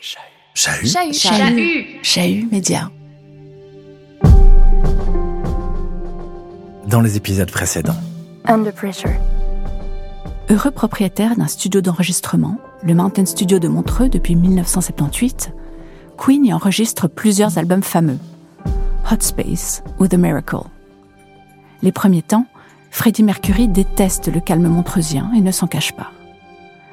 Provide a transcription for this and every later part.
Chahut. Chahut. Chahut. Chahut Média. Dans les épisodes précédents. Under pressure. Heureux propriétaire d'un studio d'enregistrement, le Mountain Studio de Montreux depuis 1978, Queen y enregistre plusieurs albums fameux. Hot Space ou The Miracle. Les premiers temps, Freddie Mercury déteste le calme montreusien et ne s'en cache pas.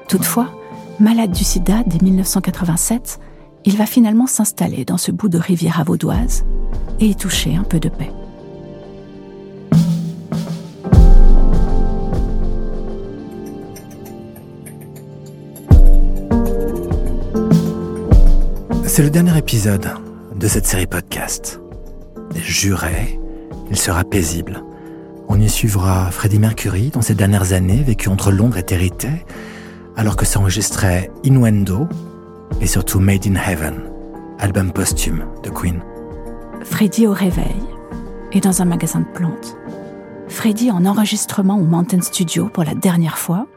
Toutefois, malade du sida dès 1987, il va finalement s'installer dans ce bout de rivière vaudoise et y toucher un peu de paix. C'est le dernier épisode de cette série podcast. Juré, il sera paisible. On y suivra Freddie Mercury dans ses dernières années vécues entre Londres et Territé, alors que s'enregistrait Innuendo et surtout Made in Heaven, album posthume de Queen. Freddie au réveil et dans un magasin de plantes. Freddie en enregistrement au Mountain Studio pour la dernière fois.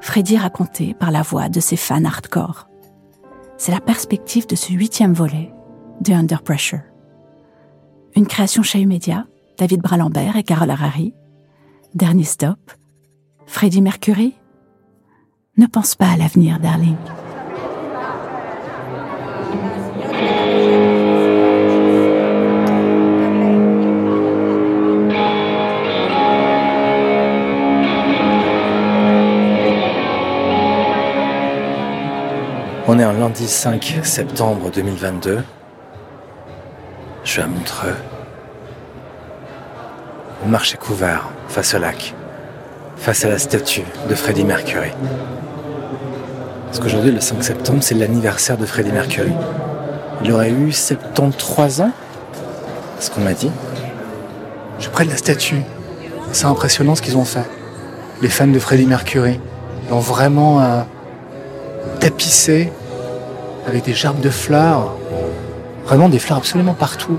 Freddie raconté par la voix de ses fans hardcore c'est la perspective de ce huitième volet de Under Pressure. Une création chez Media, David Bralambert et Carole Harari. Dernier stop, Freddie Mercury. Ne pense pas à l'avenir, darling. On est un lundi 5 septembre 2022. Je suis à Montreux. Marché couvert, face au lac, face à la statue de Freddie Mercury. Parce qu'aujourd'hui, le 5 septembre, c'est l'anniversaire de Freddie Mercury. Il aurait eu 73 ans, c'est ce qu'on m'a dit. Je de la statue. C'est impressionnant ce qu'ils ont fait. Les fans de Freddie Mercury l'ont vraiment euh, tapissé avec des gerbes de fleurs. Vraiment des fleurs absolument partout.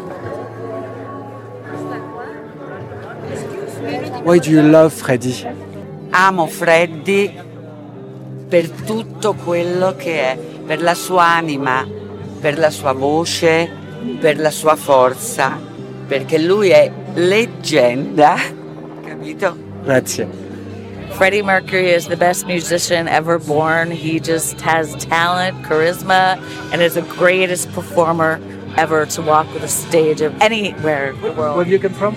Why do you love Freddie? Amo Freddy per tutto quello che è, per la sua anima, per la sua voce, per la sua forza, perché lui è leggenda, capito? Grazie. Freddie Mercury is the best musician ever born. He just has talent, charisma, and is the greatest performer ever to walk with a stage of anywhere in the world. Where do you come from?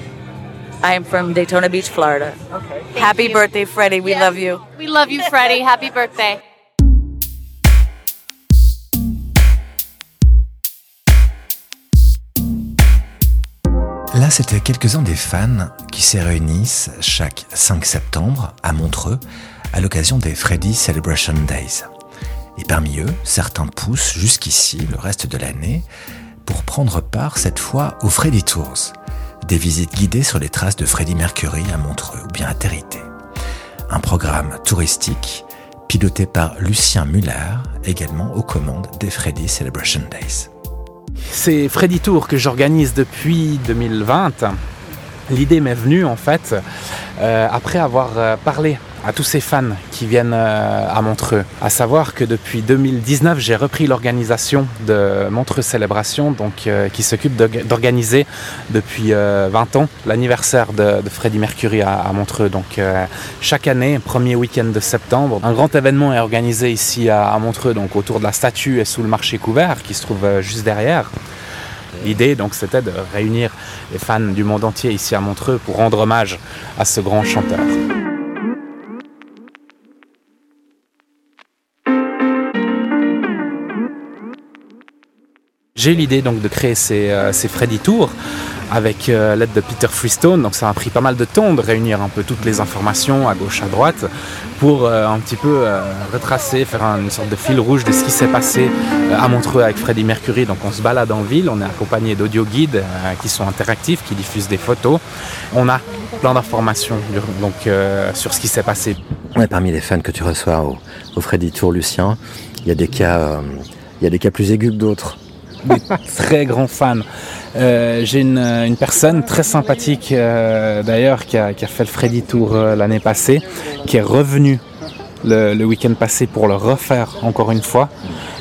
I am from Daytona Beach, Florida. Okay. Happy birthday, Freddie. We love you. We love you, Freddie. Happy birthday. Là, c'était quelques-uns des fans qui se réunissent chaque 5 septembre à Montreux à l'occasion des Freddy Celebration Days. Et parmi eux, certains poussent jusqu'ici le reste de l'année pour prendre part cette fois aux Freddy Tours, des visites guidées sur les traces de Freddie Mercury à Montreux ou bien à Territé. Un programme touristique piloté par Lucien Muller, également aux commandes des Freddy Celebration Days. C'est Freddy Tour que j'organise depuis 2020. L'idée m'est venue en fait euh, après avoir euh, parlé à tous ces fans qui viennent euh, à Montreux. À savoir que depuis 2019, j'ai repris l'organisation de Montreux Célébration, donc euh, qui s'occupe d'organiser depuis euh, 20 ans l'anniversaire de, de, Freddie Mercury à, Montreux. Donc euh, chaque année, premier week-end de septembre, un grand événement est organisé ici à, à, Montreux, donc autour de la statue et sous le marché couvert qui se trouve euh, juste derrière. L'idée donc c'était de réunir les fans du monde entier ici à Montreux pour rendre hommage à ce grand chanteur. J'ai eu l'idée donc de créer ces, euh, ces Freddy Tours avec euh, l'aide de Peter Freestone. Donc ça a pris pas mal de temps de réunir un peu toutes les informations à gauche, à droite pour euh, un petit peu euh, retracer, faire une sorte de fil rouge de ce qui s'est passé euh, à Montreux avec Freddie Mercury. Donc on se balade en ville, on est accompagné d'audio guides qui sont interactifs, qui diffusent des photos. On a plein d'informations donc sur ce qui s'est passé. Ouais, parmi les fans que tu reçois au, au Freddy Tour, Lucien, il y a des cas, il y a des cas plus aigus que d'autres. Des très grands fans. Euh, J'ai une, personne très sympathique euh, d'ailleurs qui a, fait le Freddy Tour euh, l'année passée, qui est revenue le, week-end passé pour le refaire encore une fois.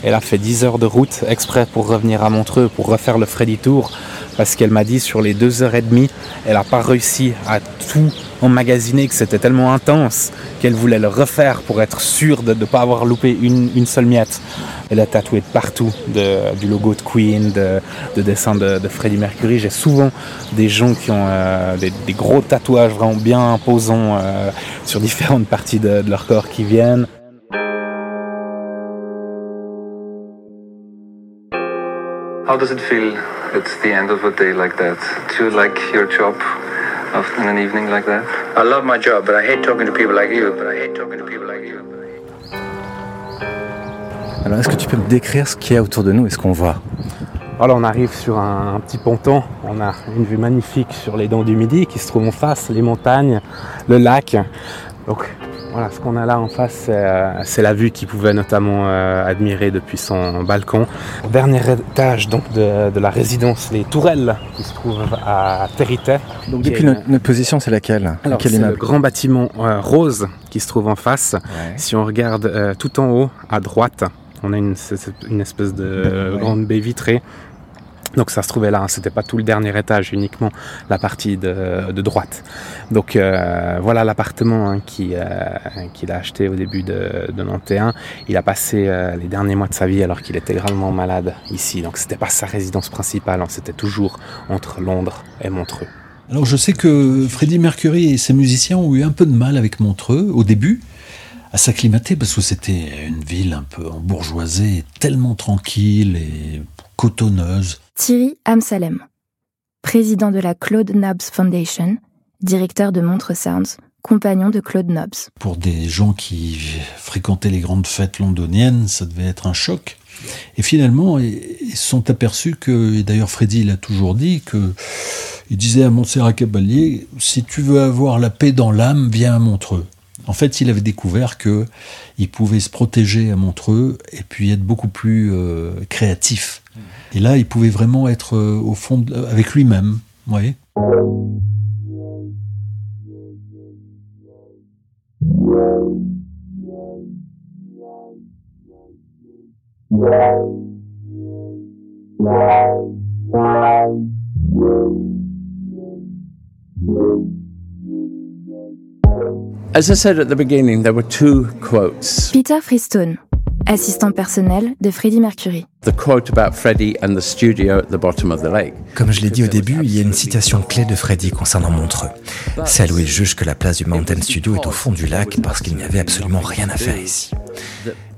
Elle a fait 10 heures de route exprès pour revenir à Montreux, pour refaire le Freddy Tour, parce qu'elle m'a dit sur les deux heures et demie, elle n'a pas réussi à tout emmagasiner, que c'était tellement intense qu'elle voulait le refaire pour être sûre de ne pas avoir loupé une, seule miette. Elle a tatoué partout du logo de Queen, de, de dessins de, de Freddie Mercury. J'ai souvent des gens qui ont euh, des, gros tatouages vraiment bien imposants euh, sur différentes parties de, leur corps qui viennent. How does it feel? At the end of a day like that? Do you like your job? In an evening like that? I love my job, but I hate talking to people like you. But I hate talking to people like you. Alors, est-ce que tu peux me décrire ce qu'il y a autour de nous et ce qu'on voit? Alors on arrive sur un, un, petit ponton, on a une vue magnifique sur les dents du Midi qui se trouve en face, les montagnes, le lac. Donc voilà, ce qu'on a là en face, c'est la vue qu'il pouvait notamment euh, admirer depuis son balcon. Dernier étage donc de, de, la résidence, les tourelles qui se trouvent à Territet. Donc depuis notre, notre, position, c'est laquelle? Alors c'est le grand bâtiment euh, rose qui se trouve en face. Ouais. Si on regarde euh, tout en haut, à droite, on a une, une espèce de ouais. grande baie vitrée donc ça se trouvait là, hein. c'était pas tout le dernier étage, uniquement la partie de, droite. Donc euh, voilà l'appartement hein, qu'il euh, qu a acheté au début de, de 91. Il a passé euh, les derniers mois de sa vie alors qu'il était gravement malade ici. Donc c'était pas sa résidence principale, hein. c'était toujours entre Londres et Montreux. Alors je sais que Freddie Mercury et ses musiciens ont eu un peu de mal avec Montreux au début à s'acclimater parce que c'était une ville un peu embourgeoisée, tellement tranquille et cotonneuse. Thierry Amsalem, président de la Claude Nobbs Foundation, directeur de Montre Sounds, compagnon de Claude Nobbs. Pour des gens qui fréquentaient les grandes fêtes londoniennes, ça devait être un choc. Et finalement, ils se sont aperçus que, et d'ailleurs Freddy l'a toujours dit, que il disait à Montserrat Caballé, si tu veux avoir la paix dans l'âme, viens à Montreux. En fait, il avait découvert que il pouvait se protéger à Montreux et puis être beaucoup plus euh, créatif. Et là, il pouvait vraiment être euh, au fond de, avec lui-même. Oui. As I said at the beginning, there were two quotes. Peter Freestone, assistant personnel de Freddie Mercury. The quote about Freddie and the studio at the bottom of the lake. Comme je l'ai dit au début, il y a une citation clé de Freddie concernant Montreux. Celle où il juge que la place du Mountain Studio est au fond du lac parce qu'il n'y avait absolument rien à faire ici.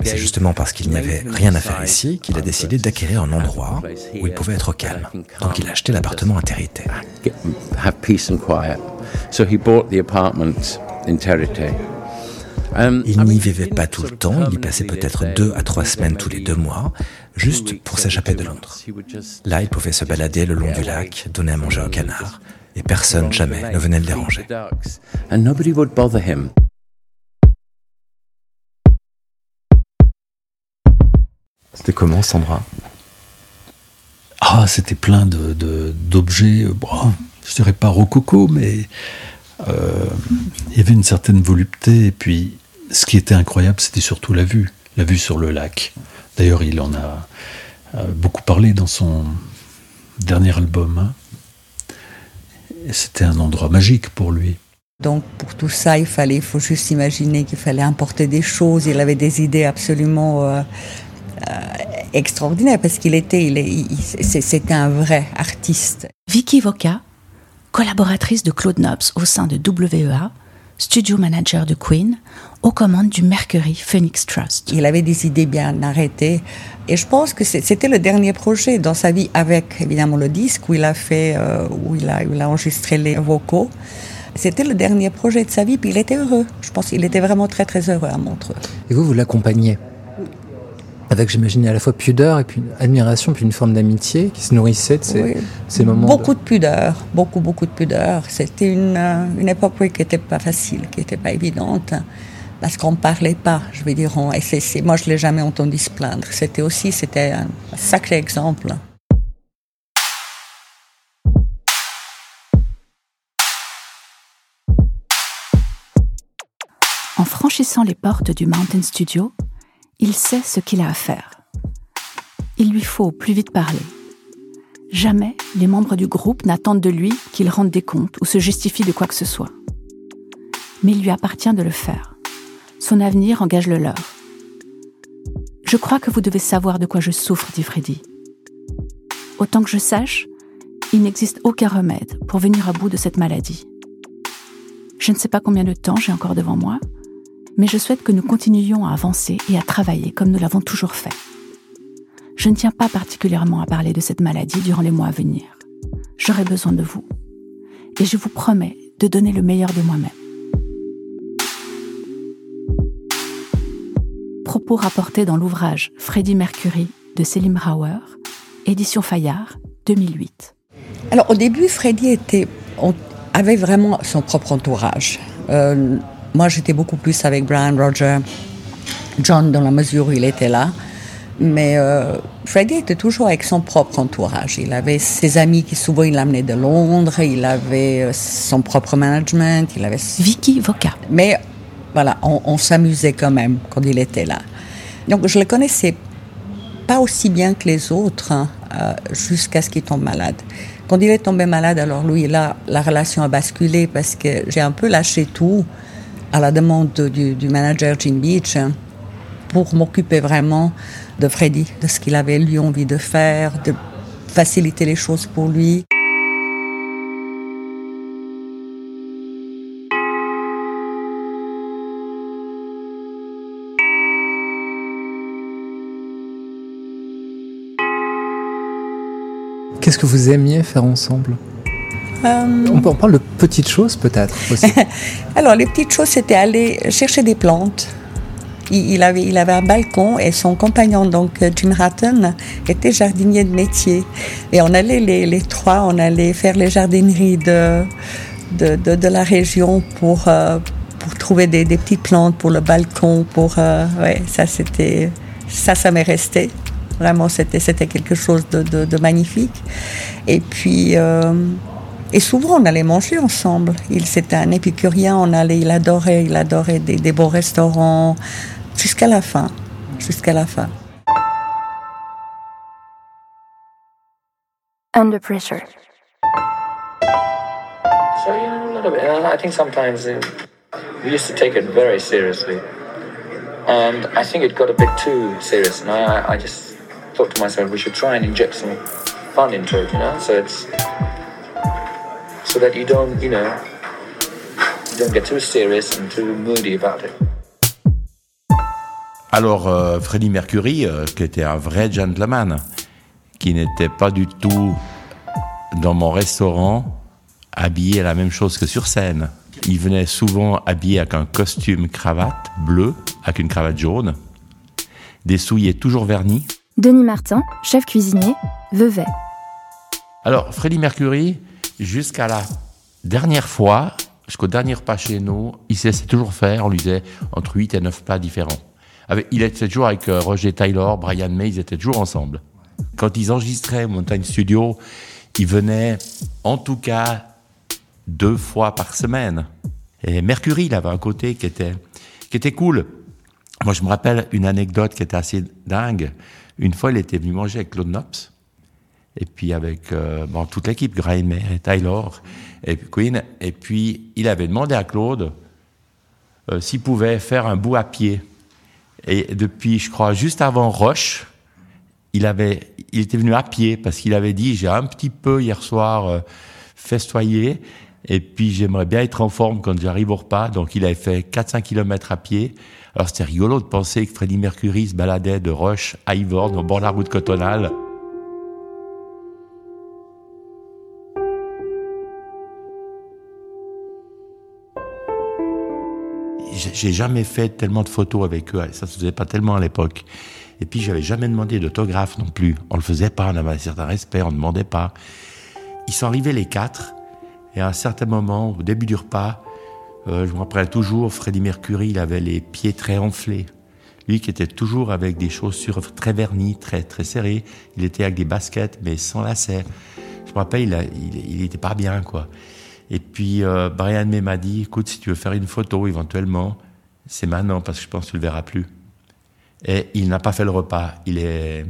C'est justement parce qu'il n'y avait rien à faire ici qu'il a décidé d'acquérir un endroit où il pouvait être au calme. Donc il a acheté l'appartement à Territé. Il n'y vivait pas tout le temps, il y passait peut-être deux à trois semaines tous les deux mois, juste pour s'échapper de Londres. Là, il pouvait se balader le long du lac, donner à manger aux canards, et personne jamais ne venait le déranger. C'était comment, Sandra? Ah, c'était plein de, de, d'objets, bon, je dirais pas rococo, mais euh, il y avait une certaine volupté, et puis ce qui était incroyable, c'était surtout la vue, la vue sur le lac. D'ailleurs, il en a euh, beaucoup parlé dans son dernier album. Hein. C'était un endroit magique pour lui. Donc pour tout ça, il fallait, il faut juste imaginer qu'il fallait importer des choses. Il avait des idées absolument euh, euh, extraordinaires parce qu'il était, il, il, c'était un vrai artiste. Vicky Voca, collaboratrice de Claude Nobbs au sein de WEA, studio manager de Queen, aux commandes du Mercury Phoenix Trust. Il avait des idées bien arrêtées et je pense que c'était le dernier projet dans sa vie avec évidemment le disque où il a fait, euh, où il a, où il a enregistré les vocaux. C'était le dernier projet de sa vie, puis il était heureux. Je pense qu'il était vraiment très très heureux à Montreux. Et vous, vous l'accompagnez avec, j'imagine, à la fois pudeur et puis une admiration, puis une forme d'amitié qui se nourrissait de ces, oui. ces moments. Beaucoup de... de... pudeur, beaucoup, beaucoup de pudeur. C'était une, une époque oui, qui n'était pas facile, qui n'était pas évidente, parce qu'on ne parlait pas, je veux dire, on, et c est, c est, moi je ne l'ai jamais entendu se plaindre. C'était aussi, c'était un sacré exemple. franchissant les portes du Mountain Studio, il sait ce qu'il a à faire. Il lui faut plus vite parler. Jamais les membres du groupe n'attendent de lui qu'il rende des comptes ou se justifie de quoi que ce soit. Mais il lui appartient de le faire. Son avenir engage le leur. Je crois que vous devez savoir de quoi je souffre, dit Freddy. Autant que je sache, il n'existe aucun remède pour venir à bout de cette maladie. Je ne sais pas combien de temps j'ai encore devant moi, mais je souhaite que nous continuions à avancer et à travailler comme nous l'avons toujours fait. Je ne tiens pas particulièrement à parler de cette maladie durant les mois à venir. J'aurai besoin de vous. Et je vous promets de donner le meilleur de moi-même. Propos rapportés dans l'ouvrage Freddie Mercury de Selim Rauer, édition Fayard, 2008. Alors au début, Freddie avait vraiment son propre entourage. Euh, moi, j'étais beaucoup plus avec Brian Roger, John dans la mesure où il était là. Mais euh, Freddie était toujours avec son propre entourage. Il avait ses amis qui souvent il l'amenait de Londres, il avait euh, son propre management, il avait... Vicky Voca. Mais voilà, on, s'amusait quand même quand il était là. Donc je le connaissais pas aussi bien que les autres hein, euh, jusqu'à ce qu'il tombe malade. Quand il est tombé malade, alors lui, là, la relation a basculé parce que j'ai un peu lâché tout à la demande du, manager Jim Beach pour m'occuper vraiment de Freddy, de ce qu'il avait lui envie de faire, de faciliter les choses pour lui. Qu'est-ce que vous aimiez faire ensemble? Euh, on, on parle de petites choses peut-être aussi. Alors les petites choses, c'était aller chercher des plantes, il, avait, il avait un balcon et son compagnon, donc euh, Jim Hatton, était jardinier de métier. Et on allait les, trois, on allait faire les jardineries de, de, la région pour, euh, pour trouver des, petites plantes pour le balcon. Pour, euh, ouais, ça, c'était, ça, ça m'est resté. Vraiment, c'était, c'était quelque chose de, magnifique. Et puis, et souvent, on allait manger ensemble. Il, c'était un épicurien, on allait, il adorait, il adorait des, des beaux restaurants, jusqu'à la fin, jusqu'à la fin. Under pressure. So yeah, a little bit. I think sometimes uh, we used to take it very seriously, and I think it got a bit too serious. And I, I just thought to myself, we should try and inject some fun into it, you know? So it's so that you don't, you know, you don't get too serious and too moody about it. Alors, euh, Freddie Mercury, euh, qui était un vrai gentleman, qui n'était pas du tout dans mon restaurant habillé à la même chose que sur scène. Il venait souvent habillé avec un costume cravate bleu, avec une cravate jaune, des souliers toujours vernis. Denis Martin, chef cuisinier, Vevey. Alors, Freddie Mercury, jusqu'à la dernière fois, jusqu'au dernier repas chez nous, il se laissait toujours faire, on lui disait entre 8 et 9 plats différents il était toujours avec euh, Roger Taylor, Brian May, ils étaient toujours ensemble. Quand ils enregistraient Montagne Studio, ils venaient en tout cas deux fois par semaine. Et Mercury, il avait un côté qui était, qui était cool. Moi, je me rappelle une anecdote qui était assez dingue. Une fois, il était venu manger avec Claude Knops, et puis avec euh, toute l'équipe, Brian May, Taylor et Queen. Et puis, il avait demandé à Claude euh, s'il pouvait faire un bout à pied. Et depuis, je crois, juste avant Roche, il avait, il était venu à pied parce qu'il avait dit j'ai un petit peu hier soir euh, festoyé et puis j'aimerais bien être en forme quand j'arrive au repas. Donc il avait fait 4-5 km à pied. Alors c'était rigolo de penser que Freddie Mercury se baladait de Roche à Yvonne au bord de la route cotonale. J'ai jamais fait tellement de photos avec eux. Ça se faisait pas tellement à l'époque. Et puis, j'avais jamais demandé d'autographe non plus. On le faisait pas, on avait un certain respect, on ne demandait pas. Ils sont arrivés les quatre, et à un certain moment, au début du repas, euh, je me rappelle toujours, Freddie Mercury, il avait les pieds très enflés. Lui qui était toujours avec des chaussures très vernies, très, très serrées. Il était avec des baskets, mais sans lacets. Je me rappelle, il, il, était pas bien, quoi. Et puis, euh, Brian May m'a dit, écoute, si tu veux faire une photo éventuellement, c'est maintenant parce que je pense que tu le verras plus. Et il n'a pas fait le repas. Il est,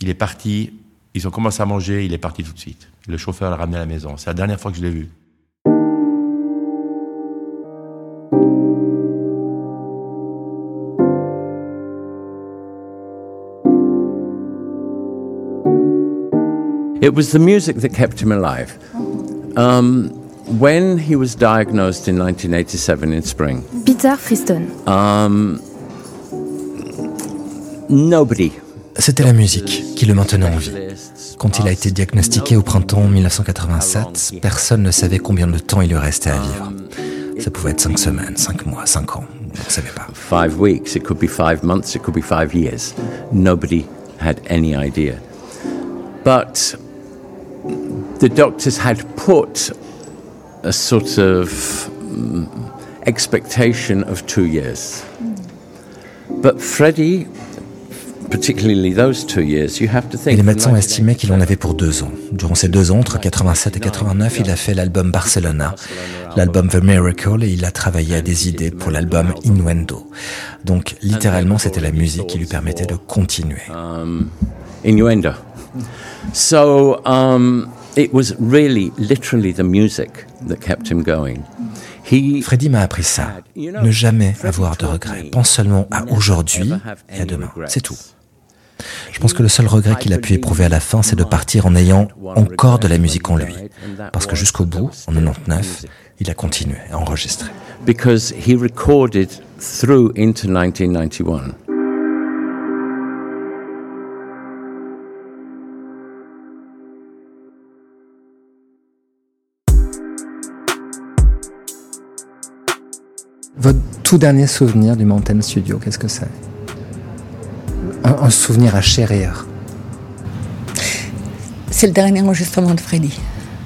il est parti. Ils ont commencé à manger. Il est parti tout de suite. Le chauffeur l'a ramené à la maison. C'est la dernière fois que je l'ai vu. It was the music that kept him. Um, when he was diagnosed in 1987 in spring, Peter Friston. um, nobody C'était la musique qui le maintenait en vie. Quand il a été diagnostiqué au printemps 1987, personne ne savait combien de temps il lui restait à vivre. Ça pouvait être cinq semaines, cinq mois, cinq ans, on ne savait pas. five weeks, it could be five months, it could be five years. Nobody had any idea. But the doctors had put a sort of mm, expectation of two years. But Freddie, particularly those two years, you have to Et think. les médecins estimaient qu'il en avait pour deux ans. Durant ces deux ans, entre 87 et 89, il a fait l'album Barcelona, l'album The Miracle, et il a travaillé à des idées pour l'album Innuendo. Donc, littéralement, c'était la musique qui lui permettait de continuer. um, innuendo. So um, it was really, literally the music that kept him going. He Freddy m'a appris ça. Ne jamais avoir de regrets. Pense seulement à aujourd'hui et à demain. C'est tout. Je pense que le seul regret qu'il a pu éprouver à la fin, c'est de partir en ayant encore de la musique en lui. Parce que jusqu'au bout, en 99, il a continué à enregistrer. because he recorded through into 1991. Votre tout dernier souvenir du Mountain Studio, qu'est-ce que c'est? Un, un souvenir à chérir. C'est le dernier enregistrement de Freddy.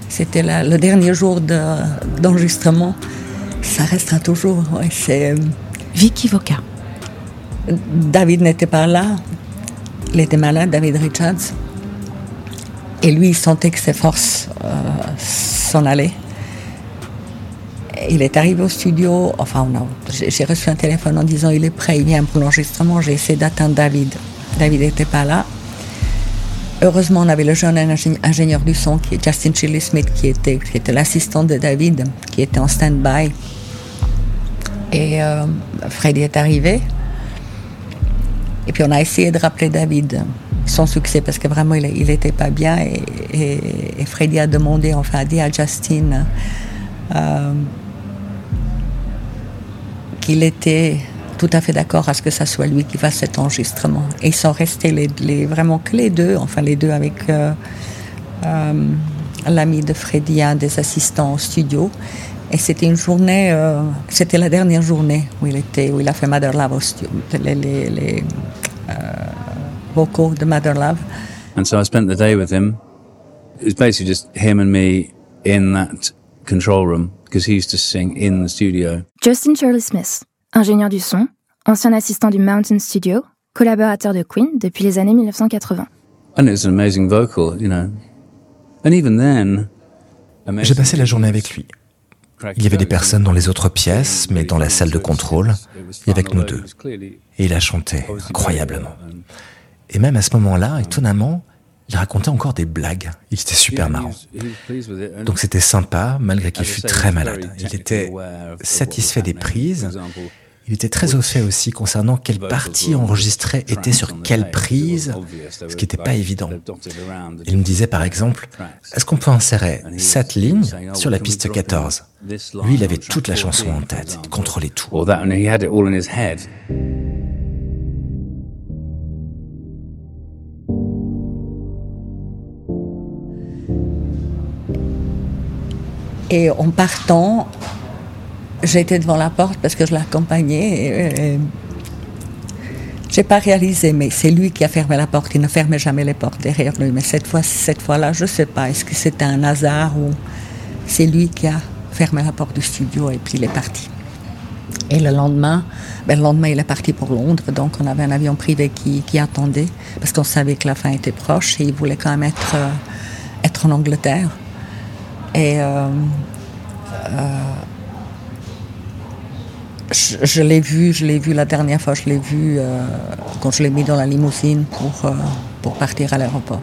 C'était le dernier jour de- d'enregistrement. Ça restera toujours. ouais, c'est, euh, Vicky Voca. David n'était pas là. Il était malade, David Richards. Et lui, il sentait que ses forces euh, s'en allaient. Il est arrivé au studio. Enfin, j'ai reçu un téléphone en disant il est prêt, il vient pour l'enregistrement. J'ai essayé d'atteindre David. David n'était pas là. Heureusement, on avait le jeune ingé- ingénieur du son, qui est Justin Shirley Smith, qui était, l'assistant de David, qui était en stand-by. Et euh, Freddy est arrivé. Et puis on a essayé de rappeler David, sans succès, parce que vraiment il n'était pas bien. Et Freddy a demandé, enfin a dit à Justin euh, qu'il était tout à fait d'accord à ce que ça soit lui qui fasse cet enregistrement. Et ils sont restés les, vraiment que les deux, enfin les deux avec euh, euh, l'ami de Freddy, un des assistants au studio. Et c'était une journée, euh, c'était la dernière journée où il était, où il a fait Mother Love au studio, les, vocaux de Mother Love. And so I spent the day with him. Basically just him and me in that control room because he used to sing in the studio. Justin Shirley Smith, ingénieur du son, ancien assistant du Mountain Studio, collaborateur de Queen depuis les années 1980. And it was an amazing vocal, you know. And even then, J'ai passé la journée avec lui. Il y avait des personnes dans les autres pièces, mais dans la salle de contrôle, il y avait que nous deux. Et il a chanté incroyablement. Et même à ce moment-là, étonnamment, il racontait encore des blagues. Il était super marrant. Donc c'était sympa, malgré qu'il fût très malade. Il était satisfait des prises. Il était très au fait aussi concernant quelle partie enregistrée était sur quelle prise, ce qui n'était pas évident. Il me disait par exemple, est-ce qu'on peut insérer cette ligne sur la piste 14 Lui, il avait toute la chanson en tête, il contrôlait tout. Et en partant, j'étais devant la porte parce que je l'accompagnais. euh, J'ai pas réalisé, mais c'est lui qui a fermé la porte. Il ne fermait jamais les portes derrière lui. Mais cette fois, cette fois-là, je sais pas. Est-ce que c'était un hasard ou c'est lui qui a fermé la porte du studio et puis il est parti. Et le lendemain, ben, le lendemain, il est parti pour Londres. Donc, on avait un avion privé qui, attendait parce qu'on savait que la fin était proche et il voulait quand même être, euh, être en Angleterre. Et euh, euh, je, l'ai vu, je l'ai vu la dernière fois, je l'ai vu euh, quand je l'ai mis dans la limousine pour, pour partir à l'aéroport.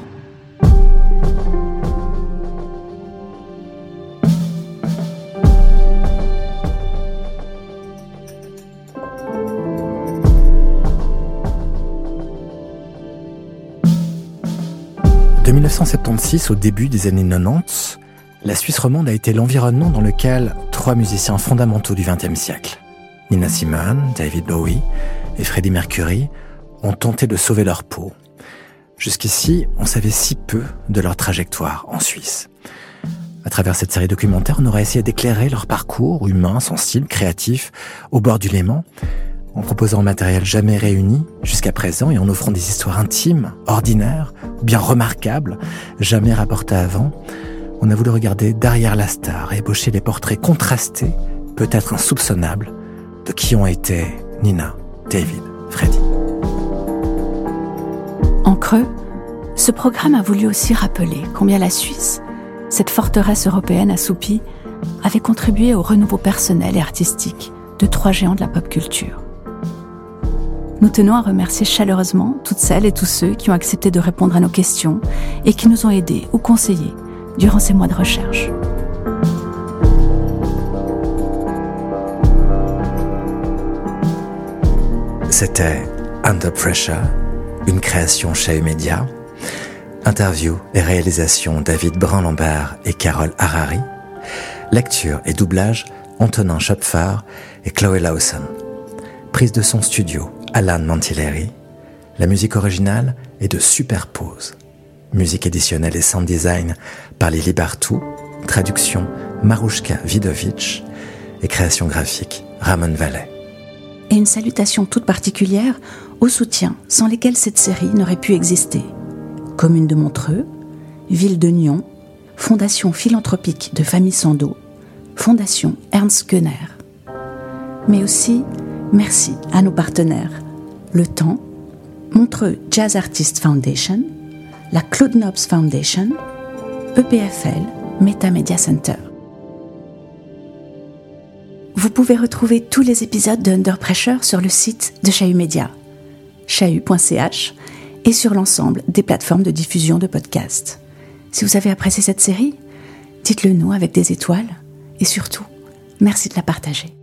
De 1976 au début des années 90, la Suisse romande a été l'environnement dans lequel trois musiciens fondamentaux du XXe siècle, Nina Simone, David Bowie et Freddie Mercury, ont tenté de sauver leur peau. Jusqu'ici, on savait si peu de leur trajectoire en Suisse. À travers cette série documentaire, on aurait essayé d'éclairer leur parcours humain, sensible, créatif, au bord du Léman, en proposant un matériel jamais réuni jusqu'à présent et en offrant des histoires intimes, ordinaires, bien remarquables, jamais rapportées avant, on a voulu regarder derrière la star et ébaucher les portraits contrastés, peut-être insoupçonnables, de qui ont été Nina, David, Freddie. En creux, ce programme a voulu aussi rappeler combien la Suisse, cette forteresse européenne assoupie, avait contribué au renouveau personnel et artistique de trois géants de la pop culture. Nous tenons à remercier chaleureusement toutes celles et tous ceux qui ont accepté de répondre à nos questions et qui nous ont aidés ou conseillés durant ces mois de recherche. C'était Under Pressure, une création chez Media. Interview et réalisation David Brun-Lambert et Carole Harari. Lecture et doublage Antonin Schopfer et Chloé Lawson. Prise de son studio Alan Mantilleri. La musique originale est de Superpose. Musique éditionnelle et sound design par Lili Bartou. Traduction Marushka Vidovic. Et création graphique Ramon Vallet. Et une salutation toute particulière aux soutiens sans lesquels cette série n'aurait pu exister. Commune de Montreux, Ville de Nyon, Fondation philanthropique de Famille Sando, Fondation Ernst Gunner. Mais aussi, merci à nos partenaires, Le Temps, Montreux Jazz Artist Foundation, la Claude Nobs Foundation, EPFL, Meta Media Center. Vous pouvez retrouver tous les épisodes de Under Pressure sur le site de Chahut Media, chahut.ch, et sur l'ensemble des plateformes de diffusion de podcasts. Si vous avez apprécié cette série, dites-le nous avec des étoiles et surtout, merci de la partager.